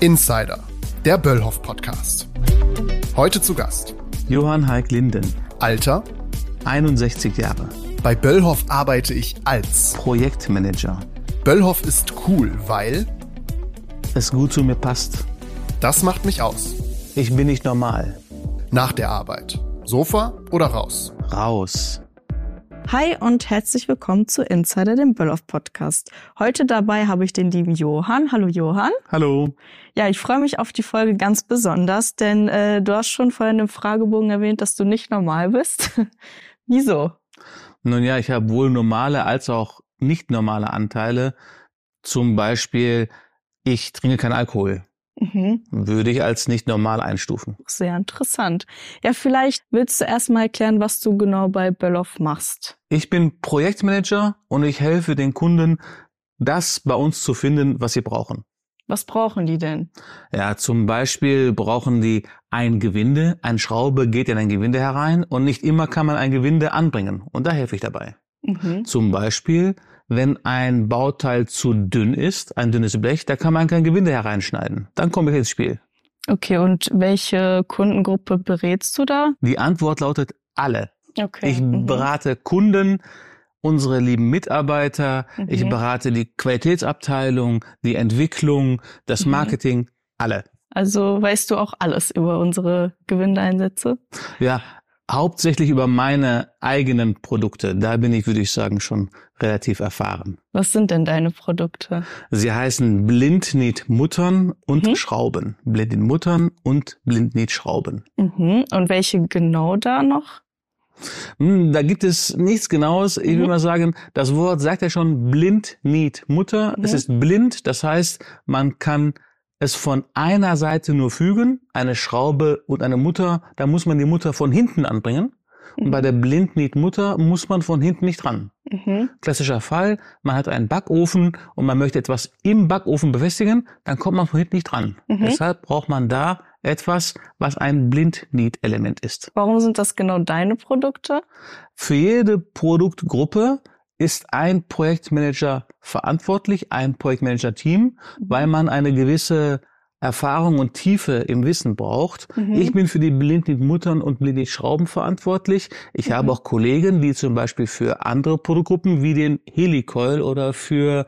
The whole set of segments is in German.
Insider, der Böllhoff Podcast. Heute zu Gast Johann Heik Linden, Alter. 61 Jahre, Bei Böllhoff arbeite ich als. Projektmanager. Böllhoff ist cool, weil Es gut zu mir passt. das macht mich aus. Ich bin nicht normal. Nach der Arbeit. Sofa oder raus? Raus. Hi und herzlich willkommen zu Insider, dem Böllhoff Podcast. Heute dabei habe ich den lieben Johann. Hallo Johann. Hallo. Ja, ich freue mich auf die Folge ganz besonders, denn äh, du hast schon vorhin im Fragebogen erwähnt, dass du nicht normal bist. Wieso? Nun ja, ich habe wohl normale als auch nicht normale Anteile. Zum Beispiel, ich trinke keinen Alkohol. Mhm. Würde ich als nicht normal einstufen. Sehr interessant. Ja, vielleicht willst du erstmal erklären, was du genau bei Böllhoff machst. Ich bin Projektmanager und ich helfe den Kunden, das bei uns zu finden, was sie brauchen. Was brauchen die denn? Ja, zum Beispiel brauchen die ein Gewinde. Ein Schraube geht in ein Gewinde herein und nicht immer kann man ein Gewinde anbringen. Und da helfe ich dabei. Mhm. Zum Beispiel, wenn ein Bauteil zu dünn ist, ein dünnes Blech, da kann man kein Gewinde hereinschneiden. Dann komme ich ins Spiel. Okay, und welche Kundengruppe berätst du da? Die Antwort lautet alle. Okay. Ich mhm. berate Kunden, unsere lieben Mitarbeiter, ich Mhm. berate die Qualitätsabteilung, die Entwicklung, das Mhm. Marketing, alle. Also weißt du auch alles über unsere Gewindeeinsätze? Ja, hauptsächlich über meine eigenen Produkte. Da bin ich, würde ich sagen, schon relativ erfahren. Was sind denn deine Produkte? Sie heißen Blindniet-Muttern und Mhm. Schrauben. Blindniet-Muttern und Blindniet-Schrauben. Mhm. Und welche genau da noch? Hm, Da gibt es nichts Genaues. Ich will Mhm. mal sagen, das Wort sagt ja schon Blindniet-Mutter. Es Mhm. ist blind, das heißt, man kann es von einer Seite nur fügen, eine Schraube und eine Mutter, da muss man die Mutter von hinten anbringen. Und bei der Blindniet-Mutter muss man von hinten nicht ran. Mhm. Klassischer Fall, man hat einen Backofen und man möchte etwas im Backofen befestigen, dann kommt man von hinten nicht dran. Mhm. Deshalb braucht man da etwas, was ein Blindniet-Element ist. Warum sind das genau deine Produkte? Für jede Produktgruppe ist ein Projektmanager verantwortlich, ein Projektmanager-Team, weil man eine gewisse Erfahrung und Tiefe im Wissen braucht. Mhm. Ich bin für die Blindniet-Muttern und Blindniet-Schrauben verantwortlich. Ich Mhm. habe auch Kollegen, die zum Beispiel für andere Produktgruppen wie den Helicoil oder für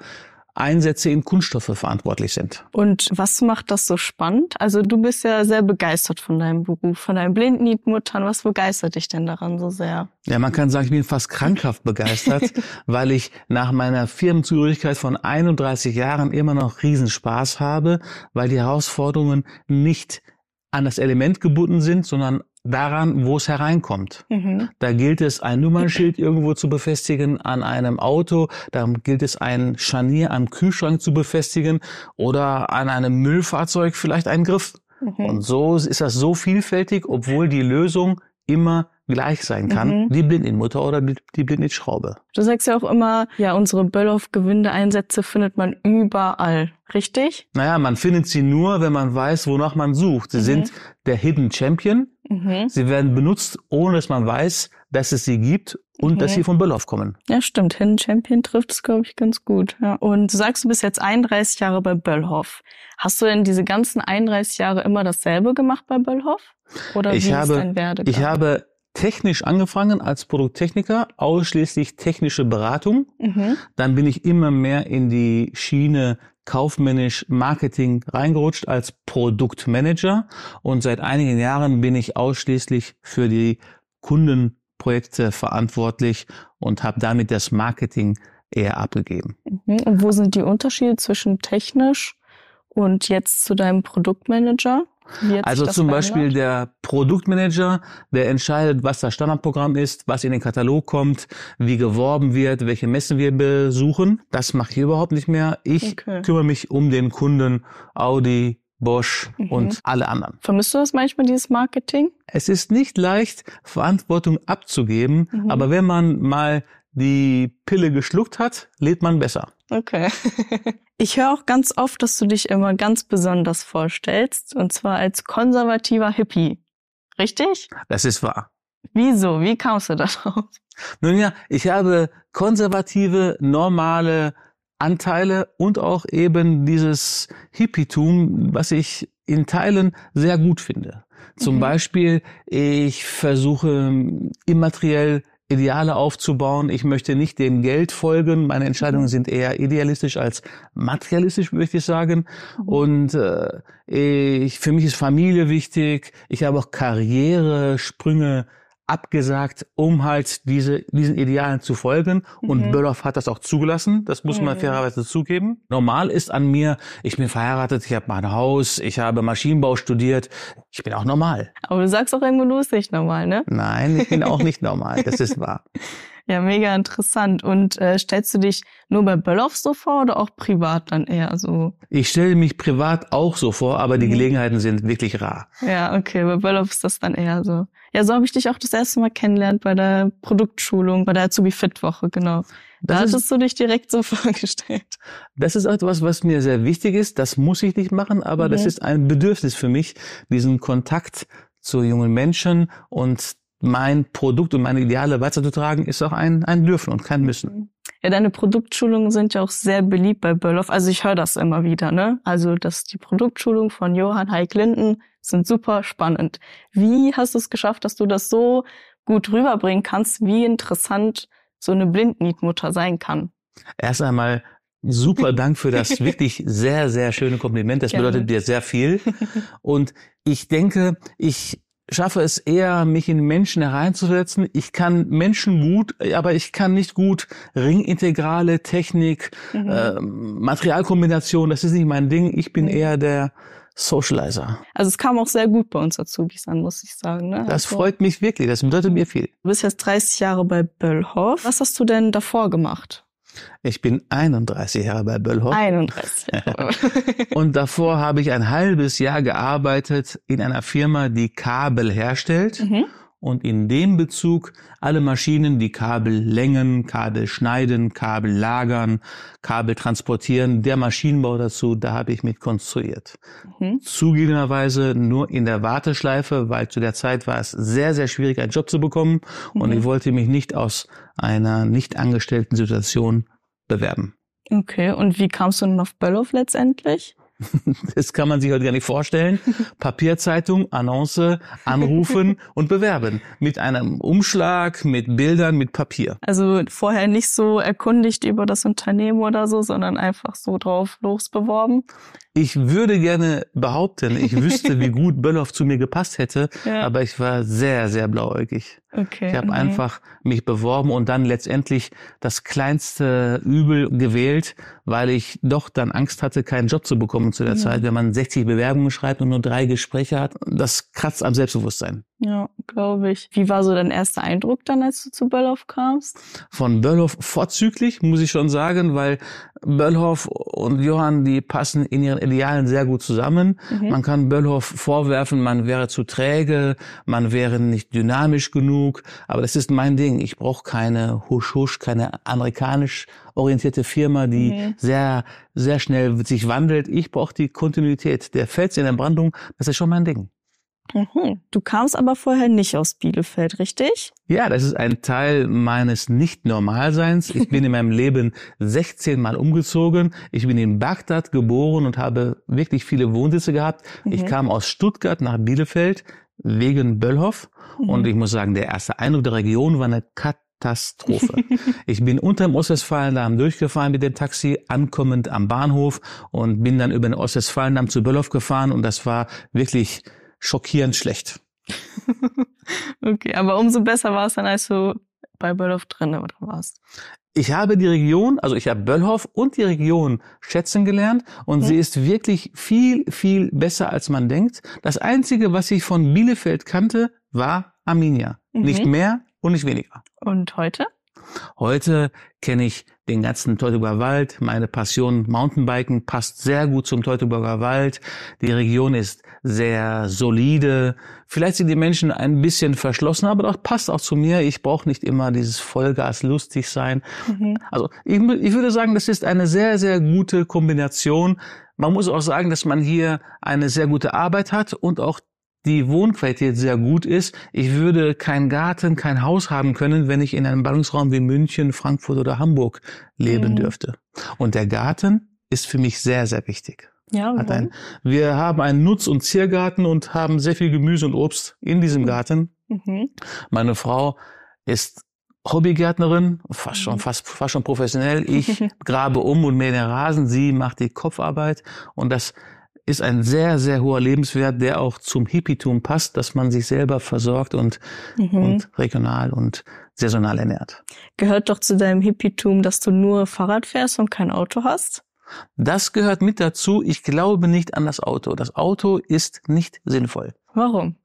Einsätze in Kunststoffe verantwortlich sind. Und was macht das so spannend? Also du bist ja sehr begeistert von deinem Beruf, von deinen Blindnietmuttern. Was begeistert dich denn daran so sehr? Ja, man kann sagen, ich bin fast krankhaft begeistert, weil ich nach meiner Firmenzugehörigkeit von 31 Jahren immer noch Riesenspaß habe, weil die Herausforderungen nicht an das Element gebunden sind, sondern daran, wo es hereinkommt. Mhm. Da gilt es, ein Nummernschild irgendwo zu befestigen an einem Auto, da gilt es, ein Scharnier am Kühlschrank zu befestigen oder an einem Müllfahrzeug vielleicht einen Griff. Mhm. Und so ist das so vielfältig, obwohl die Lösung immer gleich sein kann. Mhm. Die Blindinmutter oder die die Blindnitschraube. Du sagst ja auch immer, ja, unsere Böllhoff-Gewindeeinsätze findet man überall. Richtig? Naja, man findet sie nur, wenn man weiß, wonach man sucht. Sie Mhm. sind der Hidden Champion. Mhm. Sie werden benutzt, ohne dass man weiß, dass es sie gibt und Mhm. dass sie von Böllhoff kommen. Ja, stimmt. Hidden Champion trifft es, glaube ich, ganz gut. Ja. Und du sagst, du bist jetzt 31 Jahre bei Böllhoff. Hast du denn diese ganzen 31 Jahre immer dasselbe gemacht bei Böllhoff? Oder Ich wie habe- ist dein Werdegang? Ich habe technisch angefangen als Produkttechniker, ausschließlich technische Beratung. Mhm. Dann bin ich immer mehr in die Schiene kaufmännisch Marketing reingerutscht als Produktmanager und seit einigen Jahren bin ich ausschließlich für die Kundenprojekte verantwortlich und habe damit das Marketing eher abgegeben. Mhm. Und wo sind die Unterschiede zwischen technisch und jetzt zu deinem Produktmanager? Also zum Beispiel der Produktmanager, der entscheidet, was das Standardprogramm ist, was in den Katalog kommt, wie geworben wird, welche Messen wir besuchen. Das mache ich überhaupt nicht mehr. Ich Okay. kümmere mich um den Kunden Audi, Bosch Mhm. und alle anderen. Vermisst du das manchmal, dieses Marketing? Es ist nicht leicht, Verantwortung abzugeben, Mhm. aber wenn man mal die Pille geschluckt hat, lebt man besser. Okay. Ich höre auch ganz oft, dass du dich immer ganz besonders vorstellst, und zwar als konservativer Hippie. Richtig? Das ist wahr. Wieso? Wie kamst du darauf? Nun ja, ich habe konservative, normale Anteile und auch eben dieses Hippietum, was ich in Teilen sehr gut finde. Zum mhm. Beispiel, ich versuche immateriell Ideale aufzubauen. Ich möchte nicht dem Geld folgen. Meine Entscheidungen sind eher idealistisch als materialistisch, möchte ich sagen. Mhm. Und äh, ich, für mich ist Familie wichtig. Ich habe auch Karrieresprünge abgesagt, um halt diese, diesen Idealen zu folgen. Und mhm. Böllhoff hat das auch zugelassen. Das muss man mhm. fairerweise zugeben. Normal ist an mir, ich bin verheiratet, ich habe mein Haus, ich habe Maschinenbau studiert. Ich bin auch normal. Aber du sagst auch irgendwo, du bist nicht normal, ne? Nein, ich bin auch nicht normal. Das ist wahr. Ja, mega interessant. Und äh, stellst du dich nur bei Böllhoff so vor oder auch privat dann eher so? Ich stelle mich privat auch so vor, aber die mhm. Gelegenheiten sind wirklich rar. Ja, okay, bei Böllhoff ist das dann eher so. Ja, so habe ich dich auch das erste Mal kennengelernt bei der Produktschulung, bei der Azubi Fit Woche, genau. Da das hattest du dich direkt so vorgestellt. Das ist etwas, was mir sehr wichtig ist. Das muss ich nicht machen, aber mhm. das ist ein Bedürfnis für mich, diesen Kontakt zu jungen Menschen und mein Produkt und meine Ideale weiterzutragen, ist auch ein, ein Dürfen und kein Müssen. Ja, deine Produktschulungen sind ja auch sehr beliebt bei Böllhoff. Also ich höre das immer wieder, ne? Also, dass die Produktschulungen von Johann Heik Linden sind super spannend. Wie hast du es geschafft, dass du das so gut rüberbringen kannst, wie interessant so eine Blindnietmutter sein kann? Erst einmal super Dank für das wirklich sehr, sehr schöne Kompliment. Das bedeutet dir sehr viel. Und ich denke, ich schaffe es eher, mich in Menschen hereinzusetzen. Ich kann Menschen gut, aber ich kann nicht gut Ringintegrale, Technik, mhm. äh, Materialkombination. Das ist nicht mein Ding. Ich bin mhm. eher der Socializer. Also es kam auch sehr gut bei uns Azubis an, muss ich sagen. Ne? Das also, freut mich wirklich. Das bedeutet mir viel. Du bist jetzt 30 Jahre bei Böllhoff. Was hast du denn davor gemacht? Ich bin 31 Jahre bei Böllhoff. 31 Jahre. und davor habe ich ein halbes Jahr gearbeitet in einer Firma, die Kabel herstellt. Mhm und in dem Bezug alle Maschinen, die Kabel längen, Kabel schneiden, Kabel lagern, Kabel transportieren, der Maschinenbau dazu, da habe ich mit konstruiert. Mhm. Zugegebenerweise nur in der Warteschleife, weil zu der Zeit war es sehr, sehr schwierig, einen Job zu bekommen mhm. und ich wollte mich nicht aus einer nicht angestellten Situation bewerben. Okay, und wie kamst du denn auf Böllhoff letztendlich? Das kann man sich heute gar nicht vorstellen. Papierzeitung, Annonce, anrufen und bewerben. Mit einem Umschlag, mit Bildern, mit Papier. Also vorher nicht so erkundigt über das Unternehmen oder so, sondern einfach so drauf losbeworben. Ich würde gerne behaupten, ich wüsste, wie gut Böllhoff zu mir gepasst hätte, ja. aber ich war sehr, sehr blauäugig. Okay, ich habe okay. einfach mich beworben und dann letztendlich das kleinste Übel gewählt, weil ich doch dann Angst hatte, keinen Job zu bekommen zu der ja. Zeit. Wenn man 60 Bewerbungen schreibt und nur drei Gespräche hat, das kratzt am Selbstbewusstsein. Ja, glaube ich. Wie war so dein erster Eindruck dann, als du zu Böllhoff kamst? Von Böllhoff vorzüglich, muss ich schon sagen, weil Böllhoff und Johann, die passen in ihren Idealen sehr gut zusammen. Mhm. Man kann Böllhoff vorwerfen, man wäre zu träge, man wäre nicht dynamisch genug, aber das ist mein Ding. Ich brauche keine Husch-Husch, keine amerikanisch orientierte Firma, die mhm. sehr, sehr schnell sich wandelt. Ich brauche die Kontinuität. Der Fels in der Brandung, das ist schon mein Ding. Mhm. Du kamst aber vorher nicht aus Bielefeld, richtig? Ja, das ist ein Teil meines Nicht-Normalseins. Ich bin in meinem Leben 16 Mal umgezogen. Ich bin in Bagdad geboren und habe wirklich viele Wohnsitze gehabt. Mhm. Ich kam aus Stuttgart nach Bielefeld wegen Böllhoff. Mhm. Und ich muss sagen, der erste Eindruck der Region war eine Katastrophe. ich bin unter dem Ostwestfalendamm durchgefahren mit dem Taxi, ankommend am Bahnhof und bin dann über den Ostwestfalendamm zu Böllhoff gefahren und das war wirklich schockierend schlecht. okay, aber umso besser war es dann, als du bei Böllhoff drin warst. Ich habe die Region, also ich habe Böllhoff und die Region schätzen gelernt und mhm. sie ist wirklich viel, viel besser, als man denkt. Das Einzige, was ich von Bielefeld kannte, war Arminia. Mhm. Nicht mehr und nicht weniger. Und heute? Heute kenne ich den ganzen Teutoburger Wald. Meine Passion Mountainbiken passt sehr gut zum Teutoburger Wald. Die Region ist sehr solide. Vielleicht sind die Menschen ein bisschen verschlossen, aber das passt auch zu mir. Ich brauche nicht immer dieses Vollgas lustig sein. Mhm. Also ich, ich würde sagen, das ist eine sehr, sehr gute Kombination. Man muss auch sagen, dass man hier eine sehr gute Arbeit hat und auch die Wohnqualität sehr gut ist. Ich würde keinen Garten, kein Haus haben können, wenn ich in einem Ballungsraum wie München, Frankfurt oder Hamburg leben Mhm. dürfte. Und der Garten ist für mich sehr, sehr wichtig. Ja, Hat ein, wir haben einen Nutz- und Ziergarten und haben sehr viel Gemüse und Obst in diesem Garten. Mhm. Meine Frau ist Hobbygärtnerin, fast schon, Mhm. fast, fast schon professionell. Ich grabe um und mähe den Rasen. Sie macht die Kopfarbeit. Und das ist ein sehr, sehr hoher Lebenswert, der auch zum Hippietum passt, dass man sich selber versorgt und, Mhm. und regional und saisonal ernährt. Gehört doch zu deinem Hippietum, dass du nur Fahrrad fährst und kein Auto hast? Das gehört mit dazu. Ich glaube nicht an das Auto. Das Auto ist nicht sinnvoll. Warum?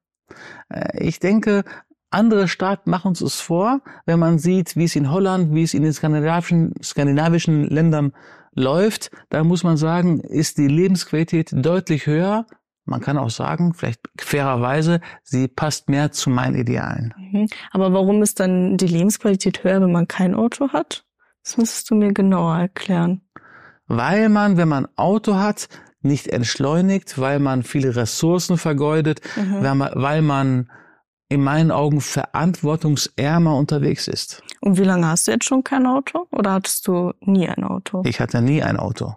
Äh, Ich denke, andere Staaten machen uns es vor, wenn man sieht, wie es in Holland, wie es in den skandinavischen, skandinavischen Ländern läuft. Da muss man sagen, ist die Lebensqualität deutlich höher. Man kann auch sagen, vielleicht fairerweise, sie passt mehr zu meinen Idealen. Mhm. Aber warum ist dann die Lebensqualität höher, wenn man kein Auto hat? Das müsstest du mir genauer erklären. Weil man, wenn man Auto hat, nicht entschleunigt, weil man viele Ressourcen vergeudet, Mhm. weil man, weil man in meinen Augen verantwortungsärmer unterwegs ist. Und wie lange hast du jetzt schon kein Auto? Oder hattest du nie ein Auto? Ich hatte nie ein Auto.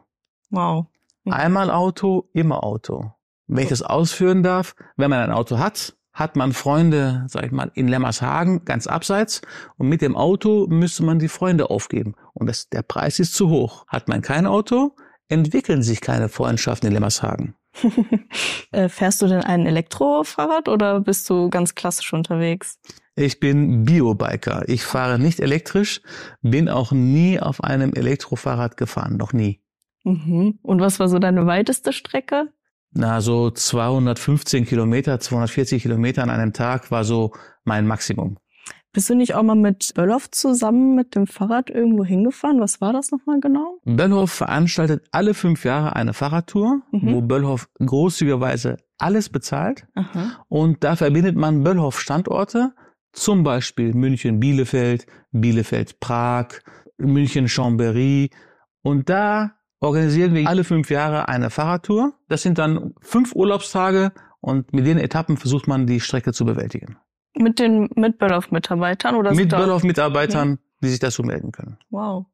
Wow. Mhm. Einmal Auto, immer Auto. Wenn ich das ausführen darf, wenn man ein Auto hat, hat man Freunde, sag ich mal, in Lemmershagen, ganz abseits. Und mit dem Auto müsste man die Freunde aufgeben. Und das, der Preis ist zu hoch. Hat man kein Auto, entwickeln sich keine Freundschaften in Lemmershagen. Äh, Fährst du denn ein Elektrofahrrad oder bist du ganz klassisch unterwegs? Ich bin Biobiker. Ich fahre nicht elektrisch, bin auch nie auf einem Elektrofahrrad gefahren, noch nie. Mhm. Und was war so deine weiteste Strecke? Na, so 215 Kilometer, 240 Kilometer an einem Tag war so mein Maximum. Bist du nicht auch mal mit Böllhoff zusammen mit dem Fahrrad irgendwo hingefahren? Was war das nochmal genau? Böllhoff veranstaltet alle fünf Jahre eine Fahrradtour, Mhm. wo Böllhoff großzügigerweise alles bezahlt. Aha. Und da verbindet man Böllhoff-Standorte, zum Beispiel München-Bielefeld, Bielefeld-Prag, München-Chambéry. Und da organisieren wir alle fünf Jahre eine Fahrradtour. Das sind dann fünf Urlaubstage und mit den Etappen versucht man die Strecke zu bewältigen. Mit den mit Böllhoff-Mitarbeitern oder mit sind da- Böllhoff-Mitarbeitern, die sich dazu melden können. Wow.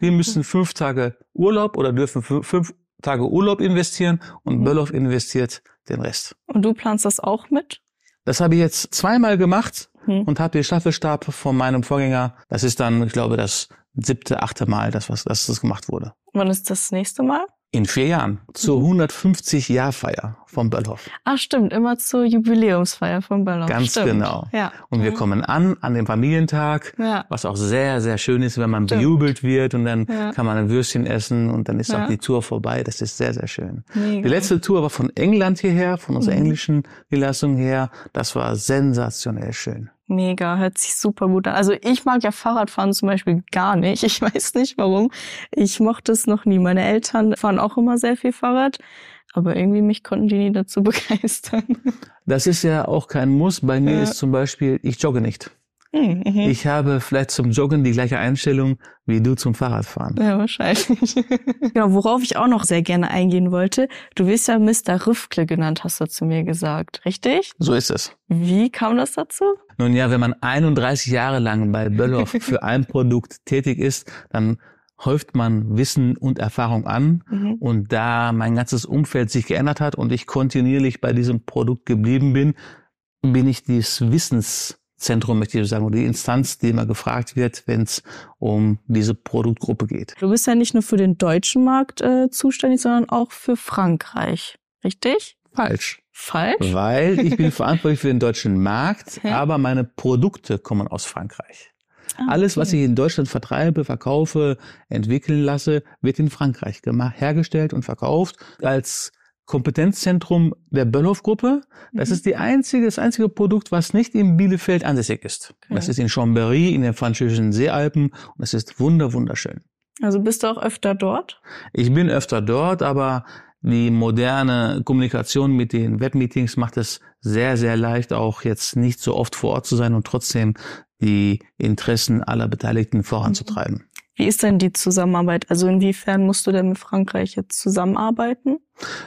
Die müssen fünf Tage Urlaub oder dürfen fü- fünf Tage Urlaub investieren und Mhm. Böllhoff investiert den Rest. Und du planst das auch mit? Das habe ich jetzt zweimal gemacht Hm. und habe den Staffelstab von meinem Vorgänger. Das ist dann, ich glaube, das siebte, achte Mal, dass, was, dass das gemacht wurde. Wann ist das nächste Mal? In vier Jahren. Zur Mhm. 150-Jahr-Feier vom Böllhoff. Ah, stimmt, immer zur Jubiläumsfeier von Böllhoff. Ganz stimmt. genau. Ja. Und wir kommen an, an dem Familientag, Ja. was auch sehr, sehr schön ist, wenn man Stimmt. bejubelt wird und dann Ja. kann man ein Würstchen essen und dann ist Ja. auch die Tour vorbei. Das ist sehr, sehr schön. Mega. Die letzte Tour war von England hierher, von unserer Mhm. englischen Niederlassung her. Das war sensationell schön. Mega, hört sich super gut an. Also ich mag ja Fahrradfahren zum Beispiel gar nicht. Ich weiß nicht warum. Ich mochte es noch nie. Meine Eltern fahren auch immer sehr viel Fahrrad, aber irgendwie mich konnten die nie dazu begeistern. Das ist ja auch kein Muss. Bei mir Ja. ist zum Beispiel, ich jogge nicht. Hm, mhm. Ich habe vielleicht zum Joggen die gleiche Einstellung wie du zum Fahrradfahren. Ja, wahrscheinlich. genau, worauf ich auch noch sehr gerne eingehen wollte. Du wirst ja Mr. Rüffkle genannt, hast du zu mir gesagt. Richtig? So ist es. Wie kam das dazu? Nun ja, wenn man 31 Jahre lang bei Böllhoff für ein Produkt tätig ist, dann häuft man Wissen und Erfahrung an. Mhm. Und da mein ganzes Umfeld sich geändert hat und ich kontinuierlich bei diesem Produkt geblieben bin, bin ich dieses Wissenszentrum, möchte ich sagen, oder die Instanz, die immer gefragt wird, wenn es um diese Produktgruppe geht. Du bist ja nicht nur für den deutschen Markt äh, zuständig, sondern auch für Frankreich. Richtig? Falsch. Falsch? Weil ich bin verantwortlich für den deutschen Markt, Hä? aber meine Produkte kommen aus Frankreich. Ah, Alles, was okay. ich in Deutschland vertreibe, verkaufe, entwickeln lasse, wird in Frankreich gemacht, hergestellt und verkauft als Kompetenzzentrum der Böllhoff-Gruppe. Das Mhm. ist die einzige, das einzige Produkt, was nicht in Bielefeld ansässig ist. Okay. Das ist in Chambéry, in den französischen Seealpen und das ist wunder, wunderschön. Also bist du auch öfter dort? Ich bin öfter dort, aber die moderne Kommunikation mit den Webmeetings macht es sehr, sehr leicht, auch jetzt nicht so oft vor Ort zu sein und trotzdem die Interessen aller Beteiligten voranzutreiben. Wie ist denn die Zusammenarbeit? Also inwiefern musst du denn mit Frankreich jetzt zusammenarbeiten?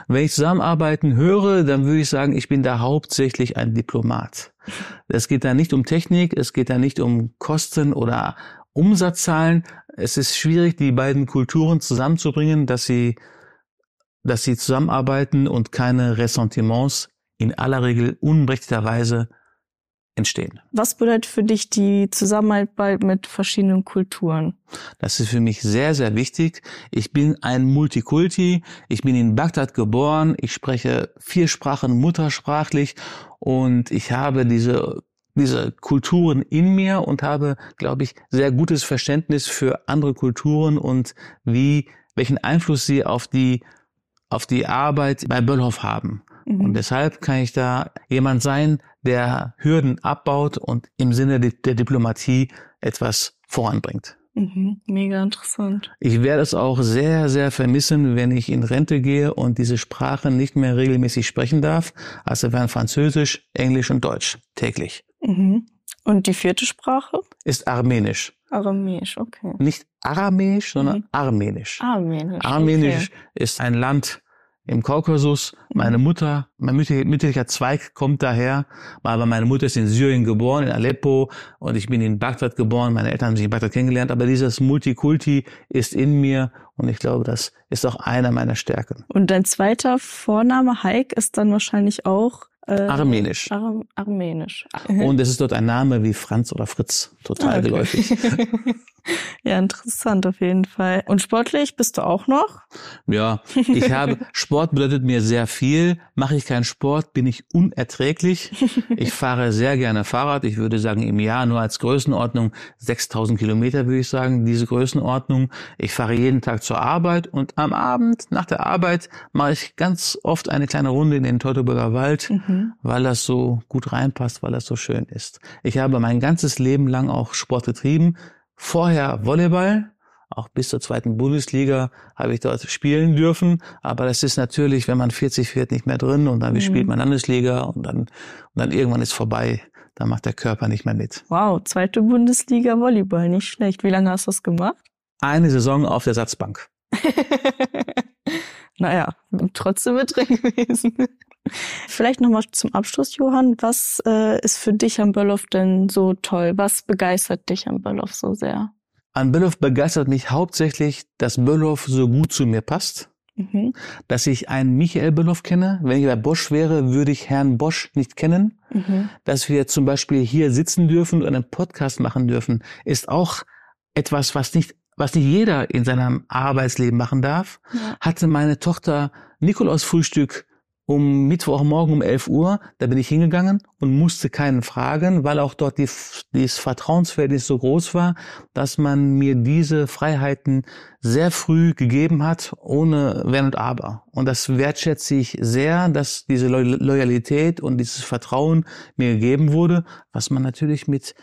Wenn ich zusammenarbeiten höre, dann würde ich sagen, ich bin da hauptsächlich ein Diplomat. Es geht da nicht um Technik, es geht da nicht um Kosten oder Umsatzzahlen. Es ist schwierig, die beiden Kulturen zusammenzubringen, dass sie, dass sie zusammenarbeiten und keine Ressentiments in aller Regel unberechtigterweise entstehen. Was bedeutet für dich die Zusammenarbeit mit verschiedenen Kulturen? Das ist für mich sehr, sehr wichtig. Ich bin ein Multikulti. Ich bin in Bagdad geboren. Ich spreche vier Sprachen muttersprachlich und ich habe diese diese Kulturen in mir und habe, glaube ich, sehr gutes Verständnis für andere Kulturen und wie, welchen Einfluss sie auf die, auf die Arbeit bei Böllhoff haben. Mhm. Und deshalb kann ich da jemand sein, der Hürden abbaut und im Sinne der Diplomatie etwas voranbringt. Mhm, mega interessant. Ich werde es auch sehr, sehr vermissen, wenn ich in Rente gehe und diese Sprache nicht mehr regelmäßig sprechen darf. Also wären Französisch, Englisch und Deutsch täglich. Mhm. Und die vierte Sprache? Ist Armenisch. Aramäisch, okay. Nicht Aramäisch, sondern mhm. Armenisch. Armenisch. Armenisch okay. ist ein Land im Kaukasus. Meine mhm. Mutter, mein mütterlicher Zweig kommt daher, aber meine Mutter ist in Syrien geboren, in Aleppo und ich bin in Bagdad geboren. Meine Eltern haben sich in Bagdad kennengelernt, aber dieses Multikulti ist in mir und ich glaube, das ist auch einer meiner Stärken. Und dein zweiter Vorname Haik ist dann wahrscheinlich auch äh, Armenisch. Ar Armenisch. Und es ist dort ein Name wie Franz oder Fritz, total okay. geläufig. ja, interessant auf jeden Fall. Und sportlich bist du auch noch? Ja, ich habe, Sport bedeutet mir sehr viel. Mache ich keinen Sport, bin ich unerträglich. Ich fahre sehr gerne Fahrrad. Ich würde sagen, im Jahr nur als Größenordnung 6000 Kilometer, würde ich sagen, diese Größenordnung. Ich fahre jeden Tag zur Arbeit und am Abend, nach der Arbeit, mache ich ganz oft eine kleine Runde in den Teutoburger Wald, mhm. weil das so gut reinpasst, weil das so schön ist. Ich habe mein ganzes Leben lang auch Sport getrieben Vorher Volleyball, auch bis zur zweiten Bundesliga habe ich dort spielen dürfen. Aber das ist natürlich, wenn man 40 wird, nicht mehr drin und dann mhm. spielt man Landesliga und dann, und dann irgendwann ist vorbei. Dann macht der Körper nicht mehr mit. Wow, zweite Bundesliga Volleyball, nicht schlecht. Wie lange hast du das gemacht? Eine Saison auf der Satzbank. naja, trotzdem mit drin gewesen. Vielleicht nochmal zum Abschluss, Johann. Was äh, ist für dich am Böllhof denn so toll? Was begeistert dich am Böllhof so sehr? An Böllhof begeistert mich hauptsächlich, dass Böllhof so gut zu mir passt. Mhm. Dass ich einen Michael Böllhof kenne. Wenn ich bei Bosch wäre, würde ich Herrn Bosch nicht kennen. Mhm. Dass wir zum Beispiel hier sitzen dürfen und einen Podcast machen dürfen, ist auch etwas, was nicht was nicht jeder in seinem Arbeitsleben machen darf, ja. hatte meine Tochter Nikolaus Frühstück um Mittwochmorgen um 11 Uhr, da bin ich hingegangen und musste keinen fragen, weil auch dort die, dieses Vertrauensverhältnis so groß war, dass man mir diese Freiheiten sehr früh gegeben hat, ohne Wenn und Aber. Und das wertschätze ich sehr, dass diese Loyalität und dieses Vertrauen mir gegeben wurde, was man natürlich mit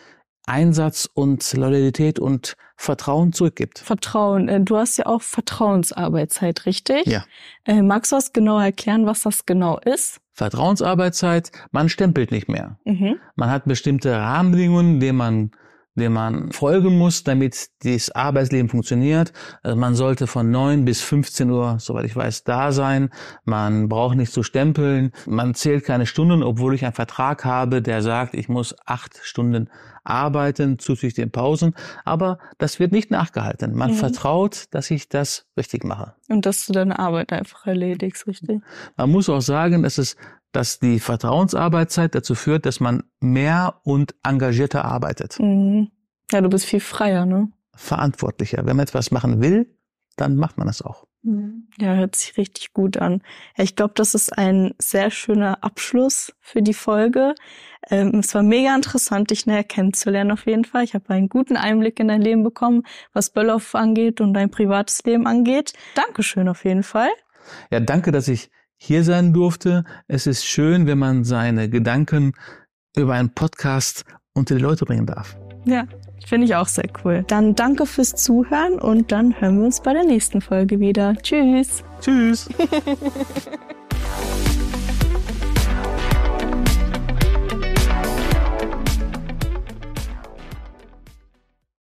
Einsatz und Loyalität und Vertrauen zurückgibt. Vertrauen. Äh, du hast ja auch Vertrauensarbeitszeit, richtig? Ja. Äh, magst du das genau erklären, was das genau ist? Vertrauensarbeitszeit, man stempelt nicht mehr. Mhm. Man hat bestimmte Rahmenbedingungen, denen man dem man folgen muss, damit das Arbeitsleben funktioniert. Also man sollte von 9 bis 15 Uhr, soweit ich weiß, da sein. Man braucht nicht zu stempeln. Man zählt keine Stunden, obwohl ich einen Vertrag habe, der sagt, ich muss acht Stunden arbeiten, zuzüglich den Pausen. Aber das wird nicht nachgehalten. Man mhm. vertraut, dass ich das richtig mache. Und dass du deine Arbeit einfach erledigst, richtig? Man muss auch sagen, dass es dass die Vertrauensarbeitszeit dazu führt, dass man mehr und engagierter arbeitet. Mhm. Ja, du bist viel freier, ne? Verantwortlicher. Wenn man etwas machen will, dann macht man es auch. Mhm. Ja, hört sich richtig gut an. Ich glaube, das ist ein sehr schöner Abschluss für die Folge. Ähm, es war mega interessant, dich näher kennenzulernen auf jeden Fall. Ich habe einen guten Einblick in dein Leben bekommen, was Böllhoff angeht und dein privates Leben angeht. Dankeschön auf jeden Fall. Ja, danke, dass ich hier sein durfte. Es ist schön, wenn man seine Gedanken über einen Podcast unter die Leute bringen darf. Ja, finde ich auch sehr cool. Dann danke fürs Zuhören und dann hören wir uns bei der nächsten Folge wieder. Tschüss. Tschüss.